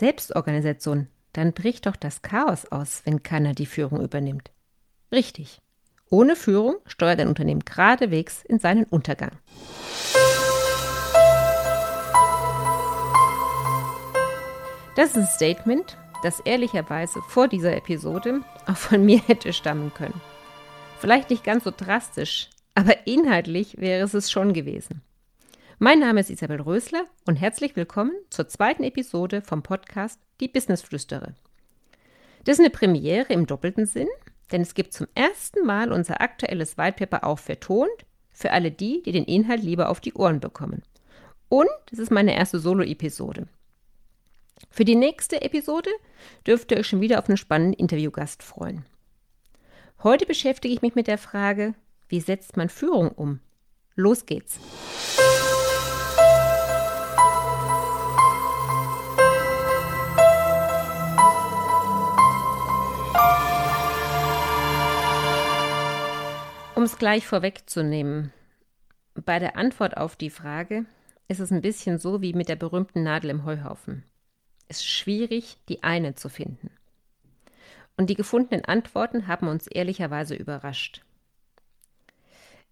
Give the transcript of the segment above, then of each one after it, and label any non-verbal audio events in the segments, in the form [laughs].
Selbstorganisation, dann bricht doch das Chaos aus, wenn keiner die Führung übernimmt. Richtig. Ohne Führung steuert ein Unternehmen geradewegs in seinen Untergang. Das ist ein Statement, das ehrlicherweise vor dieser Episode auch von mir hätte stammen können. Vielleicht nicht ganz so drastisch, aber inhaltlich wäre es es schon gewesen. Mein Name ist Isabel Rösler und herzlich willkommen zur zweiten Episode vom Podcast Die Businessflüstere. Das ist eine Premiere im doppelten Sinn, denn es gibt zum ersten Mal unser aktuelles Whitepaper auch vertont für alle die, die den Inhalt lieber auf die Ohren bekommen. Und es ist meine erste Solo-Episode. Für die nächste Episode dürft ihr euch schon wieder auf einen spannenden Interviewgast freuen. Heute beschäftige ich mich mit der Frage, wie setzt man Führung um? Los geht's! Um es gleich vorwegzunehmen, bei der Antwort auf die Frage ist es ein bisschen so wie mit der berühmten Nadel im Heuhaufen. Es ist schwierig, die eine zu finden. Und die gefundenen Antworten haben uns ehrlicherweise überrascht.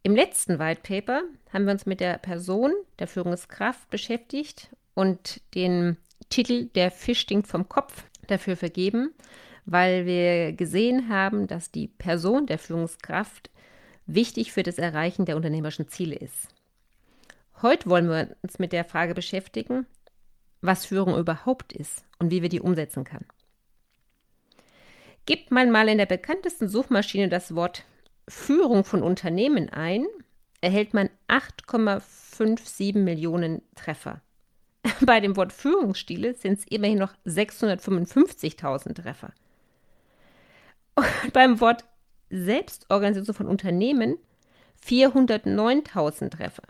Im letzten White Paper haben wir uns mit der Person der Führungskraft beschäftigt und den Titel Der Fisch stinkt vom Kopf dafür vergeben, weil wir gesehen haben, dass die Person der Führungskraft wichtig für das Erreichen der unternehmerischen Ziele ist. Heute wollen wir uns mit der Frage beschäftigen, was Führung überhaupt ist und wie wir die umsetzen kann. Gibt man mal in der bekanntesten Suchmaschine das Wort Führung von Unternehmen ein, erhält man 8,57 Millionen Treffer. [laughs] Bei dem Wort Führungsstile sind es immerhin noch 655.000 Treffer. [laughs] Und beim Wort Selbstorganisation von Unternehmen 409.000 Treffer.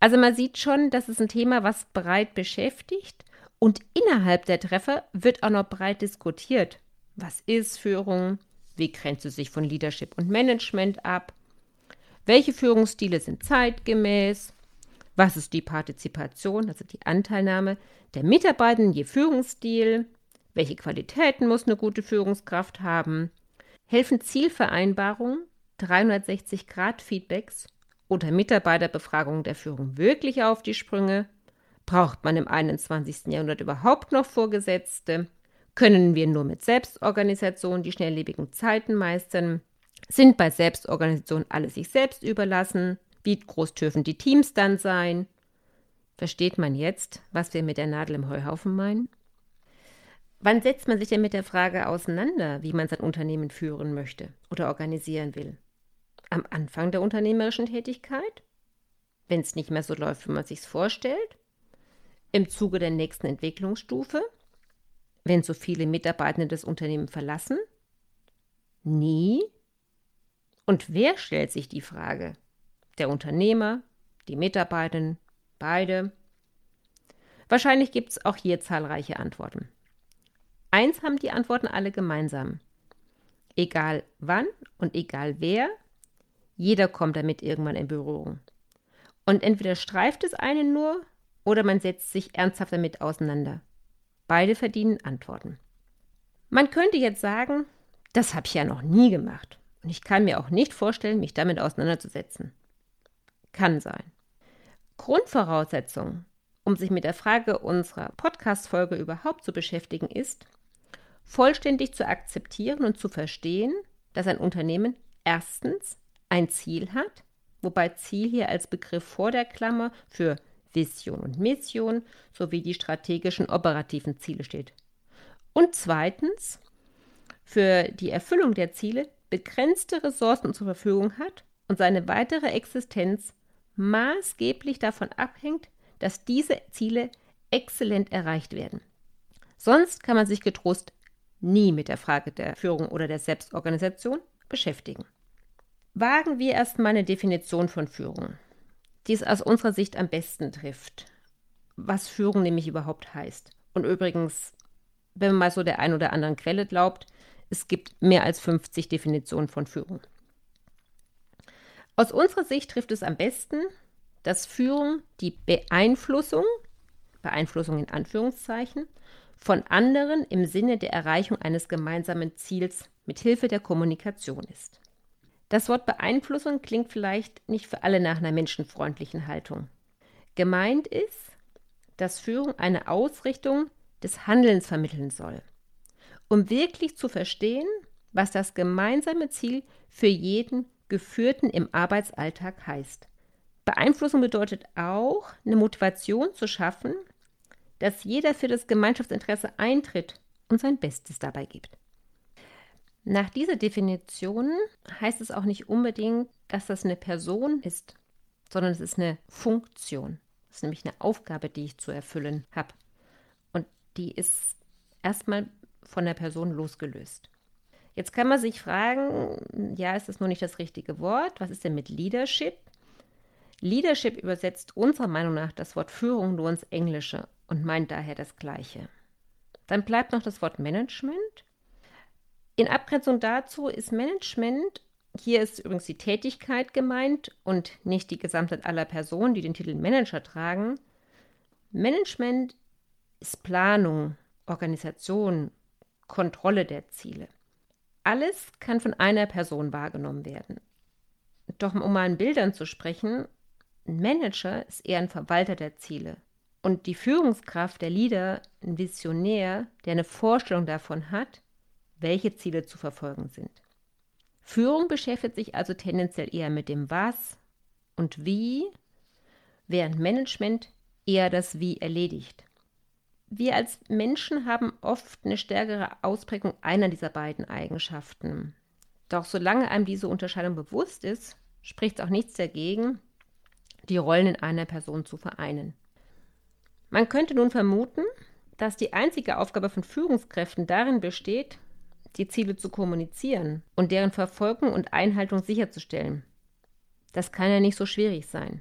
Also man sieht schon, das ist ein Thema, was breit beschäftigt und innerhalb der Treffer wird auch noch breit diskutiert. Was ist Führung? Wie grenzt es sich von Leadership und Management ab? Welche Führungsstile sind zeitgemäß? Was ist die Partizipation, also die Anteilnahme der Mitarbeitenden je Führungsstil? Welche Qualitäten muss eine gute Führungskraft haben? Helfen Zielvereinbarungen, 360-Grad-Feedbacks oder Mitarbeiterbefragungen der Führung wirklich auf die Sprünge? Braucht man im 21. Jahrhundert überhaupt noch Vorgesetzte? Können wir nur mit Selbstorganisation die schnelllebigen Zeiten meistern? Sind bei Selbstorganisation alle sich selbst überlassen? Wie groß dürfen die Teams dann sein? Versteht man jetzt, was wir mit der Nadel im Heuhaufen meinen? Wann setzt man sich denn mit der Frage auseinander, wie man sein Unternehmen führen möchte oder organisieren will? Am Anfang der unternehmerischen Tätigkeit? Wenn es nicht mehr so läuft, wie man sich vorstellt? Im Zuge der nächsten Entwicklungsstufe? Wenn so viele Mitarbeitende das Unternehmen verlassen? Nie? Und wer stellt sich die Frage? Der Unternehmer, die Mitarbeitenden, beide? Wahrscheinlich gibt es auch hier zahlreiche Antworten. Eins haben die Antworten alle gemeinsam. Egal wann und egal wer, jeder kommt damit irgendwann in Berührung. Und entweder streift es einen nur oder man setzt sich ernsthaft damit auseinander. Beide verdienen Antworten. Man könnte jetzt sagen, das habe ich ja noch nie gemacht und ich kann mir auch nicht vorstellen, mich damit auseinanderzusetzen. Kann sein. Grundvoraussetzung, um sich mit der Frage unserer Podcast-Folge überhaupt zu beschäftigen, ist, vollständig zu akzeptieren und zu verstehen, dass ein Unternehmen erstens ein Ziel hat, wobei Ziel hier als Begriff vor der Klammer für Vision und Mission sowie die strategischen operativen Ziele steht. Und zweitens für die Erfüllung der Ziele begrenzte Ressourcen zur Verfügung hat und seine weitere Existenz maßgeblich davon abhängt, dass diese Ziele exzellent erreicht werden. Sonst kann man sich getrost nie mit der Frage der Führung oder der Selbstorganisation beschäftigen. Wagen wir erstmal eine Definition von Führung, die es aus unserer Sicht am besten trifft, was Führung nämlich überhaupt heißt. Und übrigens, wenn man mal so der ein oder anderen Quelle glaubt, es gibt mehr als 50 Definitionen von Führung. Aus unserer Sicht trifft es am besten, dass Führung die Beeinflussung Beeinflussung in Anführungszeichen, von anderen im Sinne der Erreichung eines gemeinsamen Ziels mit Hilfe der Kommunikation ist. Das Wort Beeinflussung klingt vielleicht nicht für alle nach einer menschenfreundlichen Haltung. Gemeint ist, dass Führung eine Ausrichtung des Handelns vermitteln soll, um wirklich zu verstehen, was das gemeinsame Ziel für jeden Geführten im Arbeitsalltag heißt. Beeinflussung bedeutet auch, eine Motivation zu schaffen, dass jeder für das Gemeinschaftsinteresse eintritt und sein Bestes dabei gibt. Nach dieser Definition heißt es auch nicht unbedingt, dass das eine Person ist, sondern es ist eine Funktion. Das ist nämlich eine Aufgabe, die ich zu erfüllen habe. Und die ist erstmal von der Person losgelöst. Jetzt kann man sich fragen, ja, ist das nur nicht das richtige Wort? Was ist denn mit Leadership? Leadership übersetzt unserer Meinung nach das Wort Führung nur ins Englische und meint daher das Gleiche. Dann bleibt noch das Wort Management. In Abgrenzung dazu ist Management, hier ist übrigens die Tätigkeit gemeint und nicht die Gesamtheit aller Personen, die den Titel Manager tragen. Management ist Planung, Organisation, Kontrolle der Ziele. Alles kann von einer Person wahrgenommen werden. Doch um mal in Bildern zu sprechen, ein Manager ist eher ein Verwalter der Ziele. Und die Führungskraft, der Leader, ein Visionär, der eine Vorstellung davon hat, welche Ziele zu verfolgen sind. Führung beschäftigt sich also tendenziell eher mit dem Was und Wie, während Management eher das Wie erledigt. Wir als Menschen haben oft eine stärkere Ausprägung einer dieser beiden Eigenschaften. Doch solange einem diese Unterscheidung bewusst ist, spricht es auch nichts dagegen, die Rollen in einer Person zu vereinen. Man könnte nun vermuten, dass die einzige Aufgabe von Führungskräften darin besteht, die Ziele zu kommunizieren und deren Verfolgung und Einhaltung sicherzustellen. Das kann ja nicht so schwierig sein.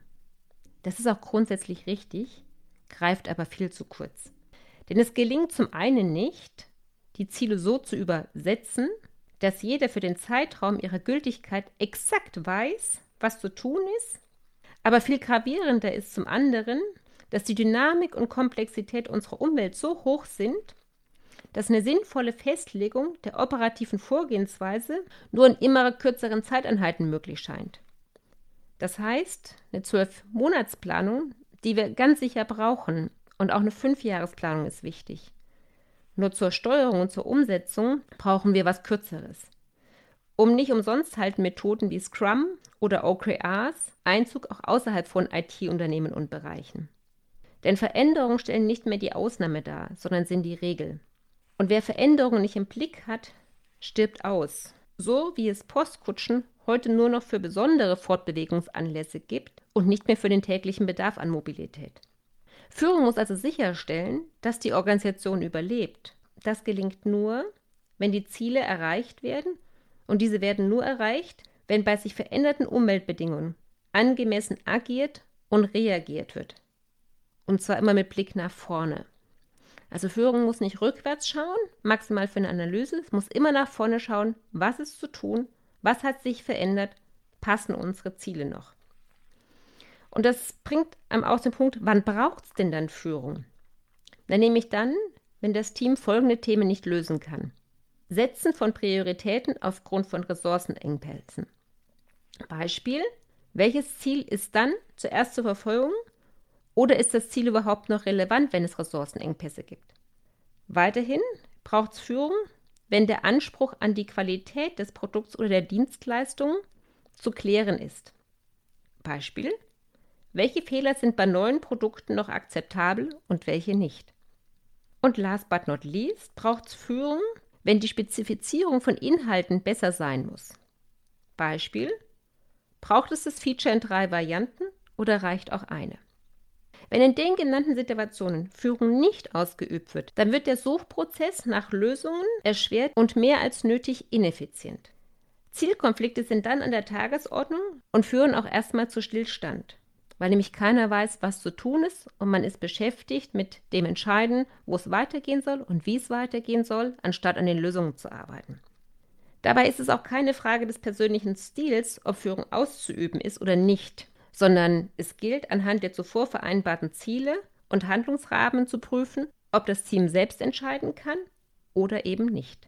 Das ist auch grundsätzlich richtig, greift aber viel zu kurz. Denn es gelingt zum einen nicht, die Ziele so zu übersetzen, dass jeder für den Zeitraum ihrer Gültigkeit exakt weiß, was zu tun ist, aber viel gravierender ist zum anderen, dass die Dynamik und Komplexität unserer Umwelt so hoch sind, dass eine sinnvolle Festlegung der operativen Vorgehensweise nur in immer kürzeren Zeiteinheiten möglich scheint. Das heißt, eine Zwölf-Monatsplanung, die wir ganz sicher brauchen, und auch eine Fünfjahresplanung ist wichtig. Nur zur Steuerung und zur Umsetzung brauchen wir was Kürzeres. Um nicht umsonst halten Methoden wie Scrum oder OKRs Einzug auch außerhalb von IT-Unternehmen und Bereichen. Denn Veränderungen stellen nicht mehr die Ausnahme dar, sondern sind die Regel. Und wer Veränderungen nicht im Blick hat, stirbt aus. So wie es Postkutschen heute nur noch für besondere Fortbewegungsanlässe gibt und nicht mehr für den täglichen Bedarf an Mobilität. Führung muss also sicherstellen, dass die Organisation überlebt. Das gelingt nur, wenn die Ziele erreicht werden und diese werden nur erreicht, wenn bei sich veränderten Umweltbedingungen angemessen agiert und reagiert wird. Und zwar immer mit Blick nach vorne. Also Führung muss nicht rückwärts schauen, maximal für eine Analyse. Es muss immer nach vorne schauen, was ist zu tun, was hat sich verändert, passen unsere Ziele noch. Und das bringt einem auch den Punkt, wann braucht es denn dann Führung? Dann nehme ich dann, wenn das Team folgende Themen nicht lösen kann. Setzen von Prioritäten aufgrund von Ressourcenengpässen. Beispiel, welches Ziel ist dann zuerst zur Verfolgung oder ist das Ziel überhaupt noch relevant, wenn es Ressourcenengpässe gibt? Weiterhin braucht es Führung, wenn der Anspruch an die Qualität des Produkts oder der Dienstleistung zu klären ist. Beispiel, welche Fehler sind bei neuen Produkten noch akzeptabel und welche nicht? Und last but not least braucht es Führung, wenn die Spezifizierung von Inhalten besser sein muss. Beispiel, braucht es das Feature in drei Varianten oder reicht auch eine? Wenn in den genannten Situationen Führung nicht ausgeübt wird, dann wird der Suchprozess nach Lösungen erschwert und mehr als nötig ineffizient. Zielkonflikte sind dann an der Tagesordnung und führen auch erstmal zu Stillstand, weil nämlich keiner weiß, was zu tun ist und man ist beschäftigt mit dem Entscheiden, wo es weitergehen soll und wie es weitergehen soll, anstatt an den Lösungen zu arbeiten. Dabei ist es auch keine Frage des persönlichen Stils, ob Führung auszuüben ist oder nicht sondern es gilt anhand der zuvor vereinbarten Ziele und Handlungsrahmen zu prüfen, ob das Team selbst entscheiden kann oder eben nicht.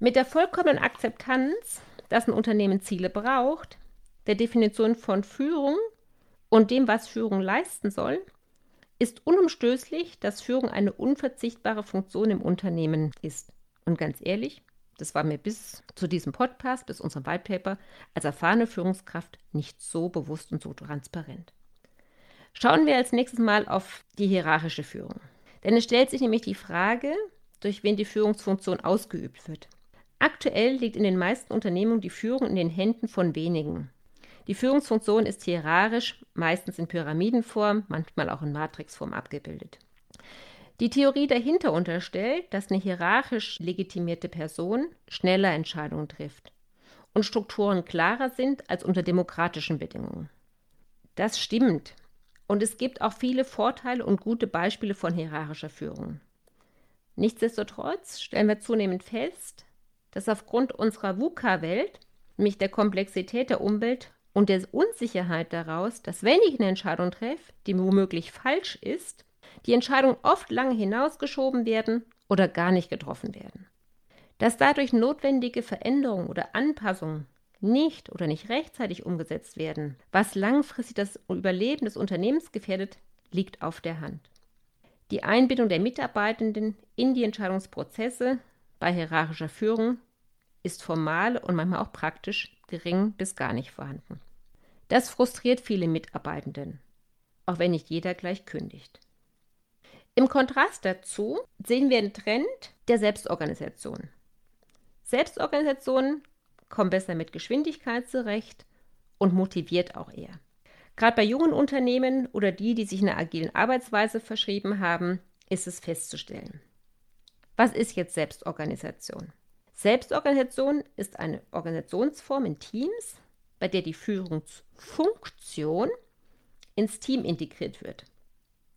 Mit der vollkommenen Akzeptanz, dass ein Unternehmen Ziele braucht, der Definition von Führung und dem, was Führung leisten soll, ist unumstößlich, dass Führung eine unverzichtbare Funktion im Unternehmen ist. Und ganz ehrlich, das war mir bis zu diesem Podcast, bis unserem White Paper, als erfahrene Führungskraft nicht so bewusst und so transparent. Schauen wir als nächstes mal auf die hierarchische Führung. Denn es stellt sich nämlich die Frage, durch wen die Führungsfunktion ausgeübt wird. Aktuell liegt in den meisten Unternehmungen die Führung in den Händen von wenigen. Die Führungsfunktion ist hierarchisch, meistens in Pyramidenform, manchmal auch in Matrixform abgebildet. Die Theorie dahinter unterstellt, dass eine hierarchisch legitimierte Person schneller Entscheidungen trifft und Strukturen klarer sind als unter demokratischen Bedingungen. Das stimmt. Und es gibt auch viele Vorteile und gute Beispiele von hierarchischer Führung. Nichtsdestotrotz stellen wir zunehmend fest, dass aufgrund unserer VUCA-Welt, nämlich der Komplexität der Umwelt und der Unsicherheit daraus, dass wenn ich eine Entscheidung treffe, die womöglich falsch ist, die Entscheidungen oft lange hinausgeschoben werden oder gar nicht getroffen werden. Dass dadurch notwendige Veränderungen oder Anpassungen nicht oder nicht rechtzeitig umgesetzt werden, was langfristig das Überleben des Unternehmens gefährdet, liegt auf der Hand. Die Einbindung der Mitarbeitenden in die Entscheidungsprozesse bei hierarchischer Führung ist formal und manchmal auch praktisch gering bis gar nicht vorhanden. Das frustriert viele Mitarbeitenden, auch wenn nicht jeder gleich kündigt. Im Kontrast dazu sehen wir einen Trend der Selbstorganisation. Selbstorganisationen kommen besser mit Geschwindigkeit zurecht und motiviert auch eher. Gerade bei jungen Unternehmen oder die, die sich einer agilen Arbeitsweise verschrieben haben, ist es festzustellen. Was ist jetzt Selbstorganisation? Selbstorganisation ist eine Organisationsform in Teams, bei der die Führungsfunktion ins Team integriert wird.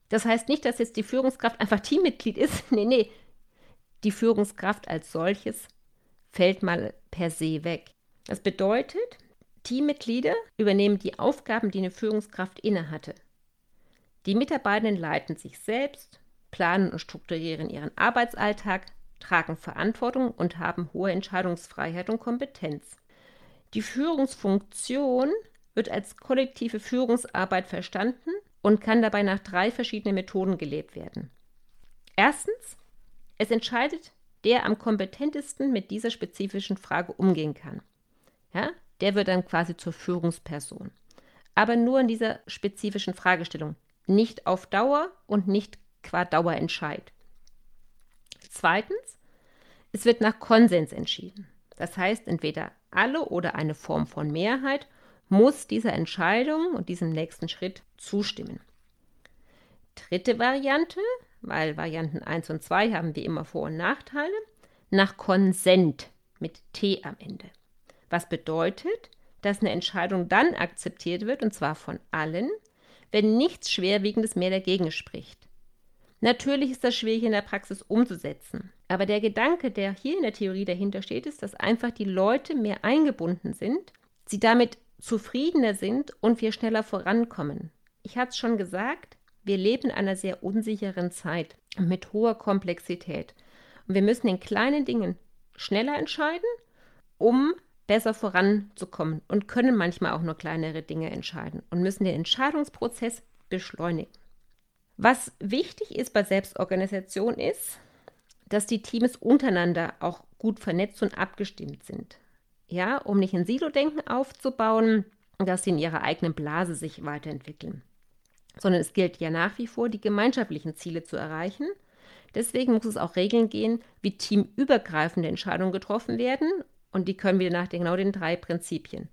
Das heißt nicht, dass jetzt die Führungskraft einfach Teammitglied ist. [laughs] nee, nee. Die Führungskraft als solches fällt mal per se weg. Das bedeutet, Teammitglieder übernehmen die Aufgaben, die eine Führungskraft innehatte. Die Mitarbeitenden leiten sich selbst, planen und strukturieren ihren Arbeitsalltag, tragen Verantwortung und haben hohe Entscheidungsfreiheit und Kompetenz. Die Führungsfunktion wird als kollektive Führungsarbeit verstanden und kann dabei nach drei verschiedenen Methoden gelebt werden. Erstens, es entscheidet, der am kompetentesten mit dieser spezifischen Frage umgehen kann. Ja, der wird dann quasi zur Führungsperson. Aber nur in dieser spezifischen Fragestellung. Nicht auf Dauer und nicht qua Dauerentscheid. Zweitens, es wird nach Konsens entschieden. Das heißt, entweder alle oder eine Form von Mehrheit muss dieser Entscheidung und diesem nächsten Schritt zustimmen. Dritte Variante, weil Varianten 1 und 2 haben wie immer Vor- und Nachteile, nach Konsent mit T am Ende. Was bedeutet, dass eine Entscheidung dann akzeptiert wird, und zwar von allen, wenn nichts Schwerwiegendes mehr dagegen spricht. Natürlich ist das schwierig in der Praxis umzusetzen. Aber der Gedanke, der hier in der Theorie dahinter steht, ist, dass einfach die Leute mehr eingebunden sind, sie damit zufriedener sind und wir schneller vorankommen. Ich hatte es schon gesagt, wir leben in einer sehr unsicheren Zeit mit hoher Komplexität. Und wir müssen in kleinen Dingen schneller entscheiden, um besser voranzukommen und können manchmal auch nur kleinere Dinge entscheiden und müssen den Entscheidungsprozess beschleunigen. Was wichtig ist bei Selbstorganisation ist, dass die Teams untereinander auch gut vernetzt und abgestimmt sind. Ja, um nicht ein Silo-Denken aufzubauen, dass sie in ihrer eigenen Blase sich weiterentwickeln. Sondern es gilt ja nach wie vor, die gemeinschaftlichen Ziele zu erreichen. Deswegen muss es auch Regeln gehen, wie teamübergreifende Entscheidungen getroffen werden. Und die können wir nach den, genau den drei Prinzipien.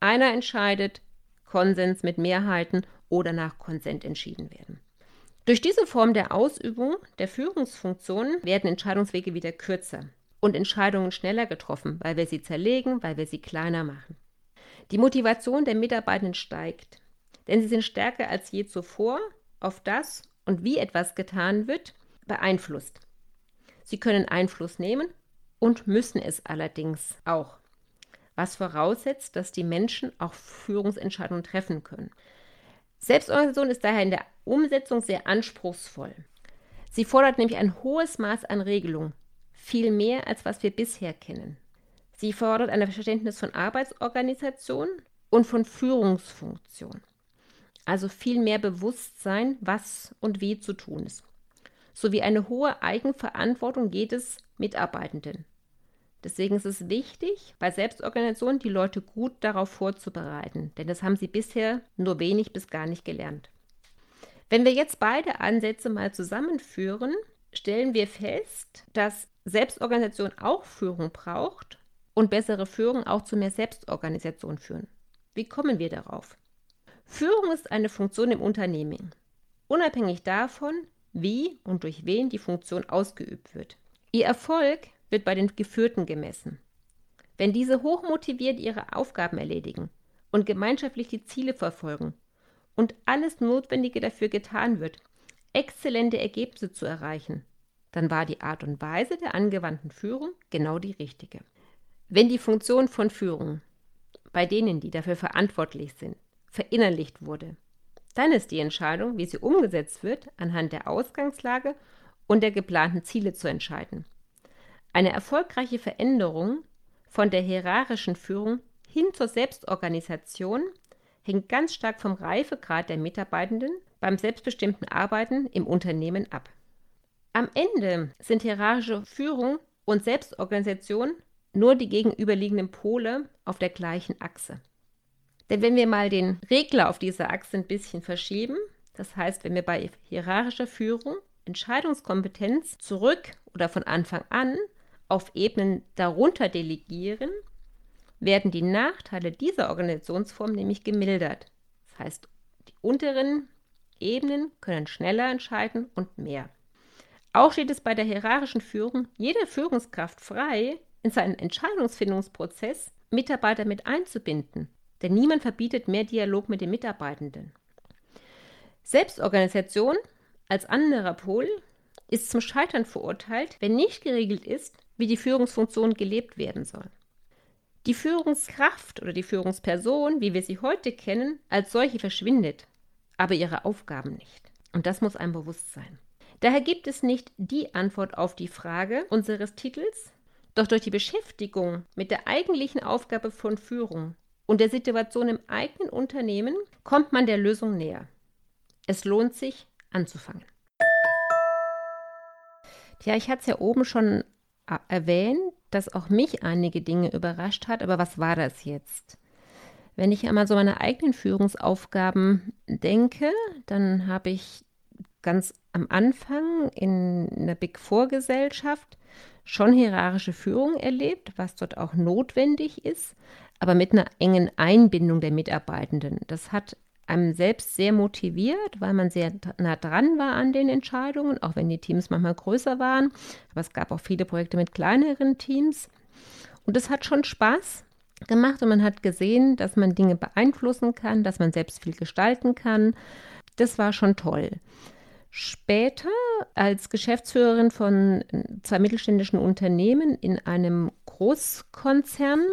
Einer entscheidet, Konsens mit Mehrheiten oder nach Konsent entschieden werden. Durch diese Form der Ausübung der Führungsfunktion werden Entscheidungswege wieder kürzer und Entscheidungen schneller getroffen, weil wir sie zerlegen, weil wir sie kleiner machen. Die Motivation der Mitarbeitenden steigt, denn sie sind stärker als je zuvor auf das und wie etwas getan wird beeinflusst. Sie können Einfluss nehmen und müssen es allerdings auch, was voraussetzt, dass die Menschen auch Führungsentscheidungen treffen können. Selbstorganisation ist daher in der Umsetzung sehr anspruchsvoll. Sie fordert nämlich ein hohes Maß an Regelung, viel mehr als was wir bisher kennen. Sie fordert ein Verständnis von Arbeitsorganisation und von Führungsfunktion. Also viel mehr Bewusstsein, was und wie zu tun ist. Sowie eine hohe Eigenverantwortung jedes Mitarbeitenden. Deswegen ist es wichtig, bei Selbstorganisation die Leute gut darauf vorzubereiten, denn das haben sie bisher nur wenig bis gar nicht gelernt. Wenn wir jetzt beide Ansätze mal zusammenführen, stellen wir fest, dass Selbstorganisation auch Führung braucht und bessere Führung auch zu mehr Selbstorganisation führen. Wie kommen wir darauf? Führung ist eine Funktion im Unternehmen, unabhängig davon, wie und durch wen die Funktion ausgeübt wird. Ihr Erfolg wird bei den Geführten gemessen. Wenn diese hochmotiviert ihre Aufgaben erledigen und gemeinschaftlich die Ziele verfolgen und alles Notwendige dafür getan wird, exzellente Ergebnisse zu erreichen, dann war die Art und Weise der angewandten Führung genau die richtige. Wenn die Funktion von Führung bei denen, die dafür verantwortlich sind, verinnerlicht wurde, dann ist die Entscheidung, wie sie umgesetzt wird, anhand der Ausgangslage und der geplanten Ziele zu entscheiden. Eine erfolgreiche Veränderung von der hierarchischen Führung hin zur Selbstorganisation hängt ganz stark vom Reifegrad der Mitarbeitenden beim selbstbestimmten Arbeiten im Unternehmen ab. Am Ende sind hierarchische Führung und Selbstorganisation nur die gegenüberliegenden Pole auf der gleichen Achse. Denn wenn wir mal den Regler auf dieser Achse ein bisschen verschieben, das heißt, wenn wir bei hierarchischer Führung Entscheidungskompetenz zurück oder von Anfang an auf Ebenen darunter delegieren, werden die Nachteile dieser Organisationsform nämlich gemildert. Das heißt, die unteren Ebenen können schneller entscheiden und mehr. Auch steht es bei der hierarchischen Führung jeder Führungskraft frei, in seinen Entscheidungsfindungsprozess Mitarbeiter mit einzubinden, denn niemand verbietet mehr Dialog mit den Mitarbeitenden. Selbstorganisation als anderer Pol ist zum Scheitern verurteilt, wenn nicht geregelt ist, wie die Führungsfunktion gelebt werden soll. Die Führungskraft oder die Führungsperson, wie wir sie heute kennen, als solche verschwindet, aber ihre Aufgaben nicht. Und das muss einem bewusst sein. Daher gibt es nicht die Antwort auf die Frage unseres Titels, doch durch die Beschäftigung mit der eigentlichen Aufgabe von Führung und der Situation im eigenen Unternehmen kommt man der Lösung näher. Es lohnt sich, anzufangen. Tja, ich hatte es ja oben schon erwähnt, dass auch mich einige Dinge überrascht hat, aber was war das jetzt? Wenn ich einmal so meine eigenen Führungsaufgaben denke, dann habe ich ganz am Anfang in einer Big Four Gesellschaft schon hierarchische Führung erlebt, was dort auch notwendig ist, aber mit einer engen Einbindung der Mitarbeitenden. Das hat einem selbst sehr motiviert, weil man sehr nah dran war an den Entscheidungen, auch wenn die Teams manchmal größer waren. Aber es gab auch viele Projekte mit kleineren Teams. Und es hat schon Spaß gemacht und man hat gesehen, dass man Dinge beeinflussen kann, dass man selbst viel gestalten kann. Das war schon toll. Später als Geschäftsführerin von zwei mittelständischen Unternehmen in einem Großkonzern,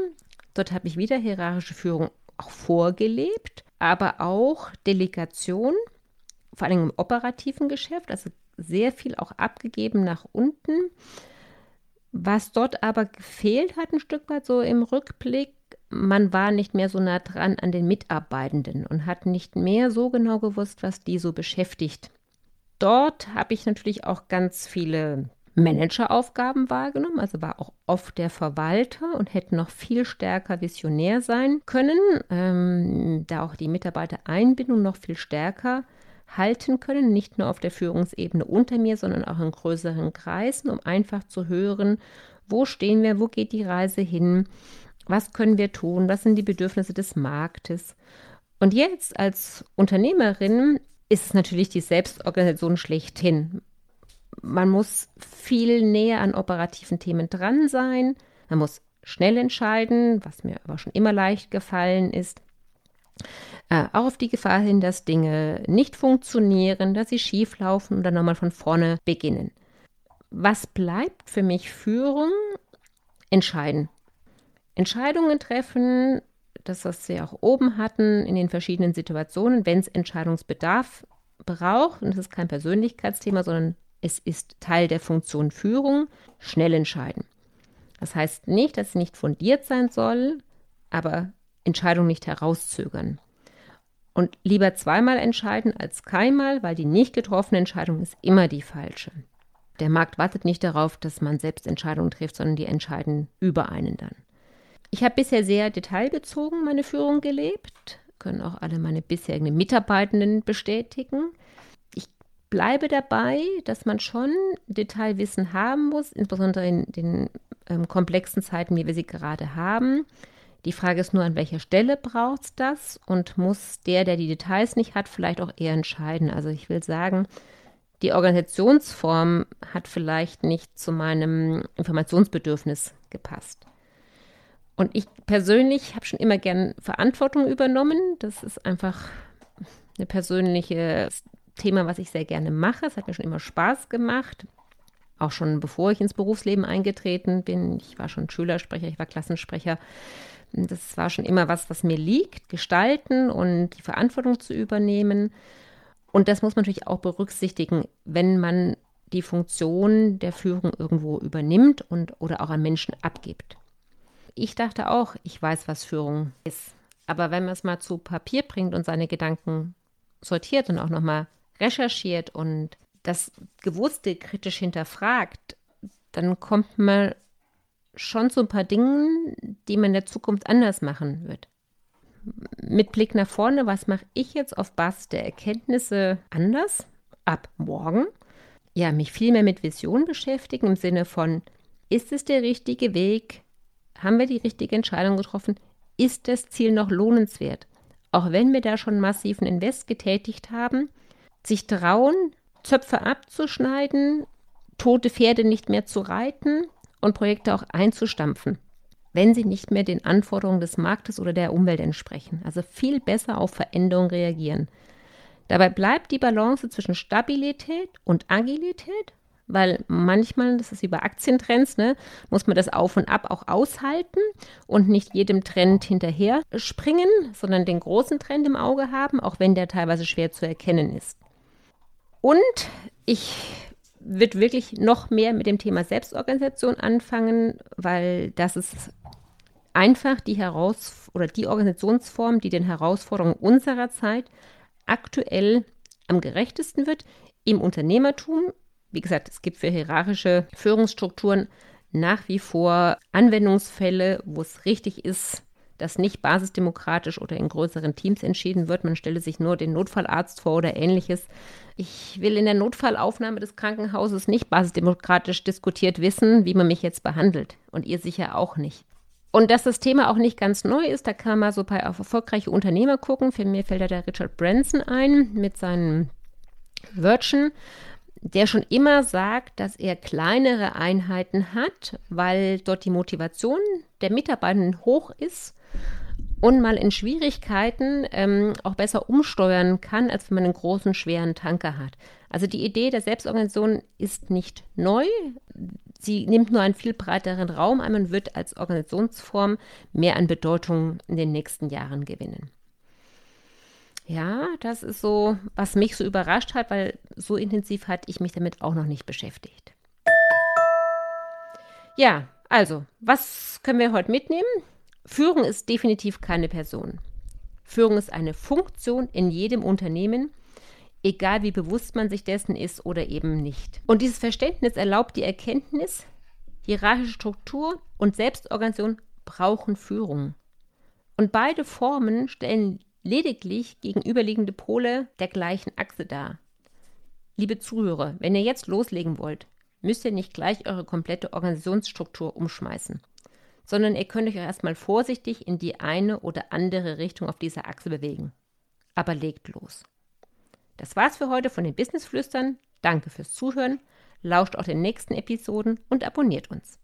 dort habe ich wieder hierarchische Führung auch vorgelebt aber auch Delegation, vor allem im operativen Geschäft, also sehr viel auch abgegeben nach unten. Was dort aber gefehlt hat, ein Stück weit so im Rückblick, man war nicht mehr so nah dran an den Mitarbeitenden und hat nicht mehr so genau gewusst, was die so beschäftigt. Dort habe ich natürlich auch ganz viele Manageraufgaben wahrgenommen, also war auch oft der Verwalter und hätte noch viel stärker visionär sein können, ähm, da auch die Mitarbeitereinbindung noch viel stärker halten können, nicht nur auf der Führungsebene unter mir, sondern auch in größeren Kreisen, um einfach zu hören, wo stehen wir, wo geht die Reise hin, was können wir tun, was sind die Bedürfnisse des Marktes. Und jetzt als Unternehmerin ist es natürlich die Selbstorganisation schlechthin man muss viel näher an operativen Themen dran sein. Man muss schnell entscheiden, was mir aber schon immer leicht gefallen ist. Äh, auch auf die Gefahr hin, dass Dinge nicht funktionieren, dass sie schief laufen und dann nochmal von vorne beginnen. Was bleibt für mich Führung? Entscheiden. Entscheidungen treffen, das, was wir auch oben hatten, in den verschiedenen Situationen, wenn es Entscheidungsbedarf braucht, und das ist kein Persönlichkeitsthema, sondern es ist Teil der Funktion Führung, schnell entscheiden. Das heißt nicht, dass sie nicht fundiert sein soll, aber Entscheidungen nicht herauszögern. Und lieber zweimal entscheiden als keinmal, weil die nicht getroffene Entscheidung ist immer die falsche. Der Markt wartet nicht darauf, dass man selbst Entscheidungen trifft, sondern die entscheiden über einen dann. Ich habe bisher sehr detailbezogen meine Führung gelebt, können auch alle meine bisherigen Mitarbeitenden bestätigen. Bleibe dabei, dass man schon Detailwissen haben muss, insbesondere in den ähm, komplexen Zeiten, wie wir sie gerade haben. Die Frage ist nur, an welcher Stelle braucht es das und muss der, der die Details nicht hat, vielleicht auch eher entscheiden. Also ich will sagen, die Organisationsform hat vielleicht nicht zu meinem Informationsbedürfnis gepasst. Und ich persönlich habe schon immer gern Verantwortung übernommen. Das ist einfach ein persönliches Thema, was ich sehr gerne mache. Es hat mir schon immer Spaß gemacht. Auch schon bevor ich ins Berufsleben eingetreten bin. Ich war schon Schülersprecher, ich war Klassensprecher. Das war schon immer was, was mir liegt, gestalten und die Verantwortung zu übernehmen. Und das muss man natürlich auch berücksichtigen, wenn man die Funktion der Führung irgendwo übernimmt und oder auch an Menschen abgibt. Ich dachte auch, ich weiß, was Führung ist. Aber wenn man es mal zu Papier bringt und seine Gedanken sortiert und auch nochmal recherchiert und das Gewusste kritisch hinterfragt, dann kommt man schon zu ein paar Dingen, die man in der Zukunft anders machen wird mit Blick nach vorne, was mache ich jetzt auf Basis der Erkenntnisse anders ab morgen? Ja, mich viel mehr mit Vision beschäftigen im Sinne von, ist es der richtige Weg? Haben wir die richtige Entscheidung getroffen? Ist das Ziel noch lohnenswert? Auch wenn wir da schon massiven Invest getätigt haben, sich trauen, Zöpfe abzuschneiden, tote Pferde nicht mehr zu reiten und Projekte auch einzustampfen wenn sie nicht mehr den Anforderungen des Marktes oder der Umwelt entsprechen. Also viel besser auf Veränderungen reagieren. Dabei bleibt die Balance zwischen Stabilität und Agilität, weil manchmal, das ist wie bei Aktientrends, ne, muss man das Auf und Ab auch aushalten und nicht jedem Trend hinterher springen, sondern den großen Trend im Auge haben, auch wenn der teilweise schwer zu erkennen ist. Und ich wird wirklich noch mehr mit dem Thema Selbstorganisation anfangen, weil das ist einfach die Heraus oder die Organisationsform, die den Herausforderungen unserer Zeit aktuell am gerechtesten wird im Unternehmertum. Wie gesagt, es gibt für hierarchische Führungsstrukturen nach wie vor Anwendungsfälle, wo es richtig ist, dass nicht basisdemokratisch oder in größeren Teams entschieden wird. Man stelle sich nur den Notfallarzt vor oder ähnliches. Ich will in der Notfallaufnahme des Krankenhauses nicht basisdemokratisch diskutiert wissen, wie man mich jetzt behandelt. Und ihr sicher auch nicht. Und dass das Thema auch nicht ganz neu ist, da kann man so bei auf erfolgreiche Unternehmer gucken. Für mich fällt da der Richard Branson ein mit seinen Wörtchen, der schon immer sagt, dass er kleinere Einheiten hat, weil dort die Motivation der Mitarbeitenden hoch ist und mal in Schwierigkeiten ähm, auch besser umsteuern kann, als wenn man einen großen, schweren Tanker hat. Also die Idee der Selbstorganisation ist nicht neu. Sie nimmt nur einen viel breiteren Raum ein und wird als Organisationsform mehr an Bedeutung in den nächsten Jahren gewinnen. Ja, das ist so, was mich so überrascht hat, weil so intensiv hatte ich mich damit auch noch nicht beschäftigt. Ja, also, was können wir heute mitnehmen? Führung ist definitiv keine Person. Führung ist eine Funktion in jedem Unternehmen, egal wie bewusst man sich dessen ist oder eben nicht. Und dieses Verständnis erlaubt die Erkenntnis, hierarchische Struktur und Selbstorganisation brauchen Führung. Und beide Formen stellen lediglich gegenüberliegende Pole der gleichen Achse dar. Liebe Zuhörer, wenn ihr jetzt loslegen wollt, müsst ihr nicht gleich eure komplette Organisationsstruktur umschmeißen, sondern ihr könnt euch erstmal vorsichtig in die eine oder andere Richtung auf dieser Achse bewegen. Aber legt los. Das war's für heute von den Businessflüstern. Danke fürs Zuhören. Lauscht auch den nächsten Episoden und abonniert uns.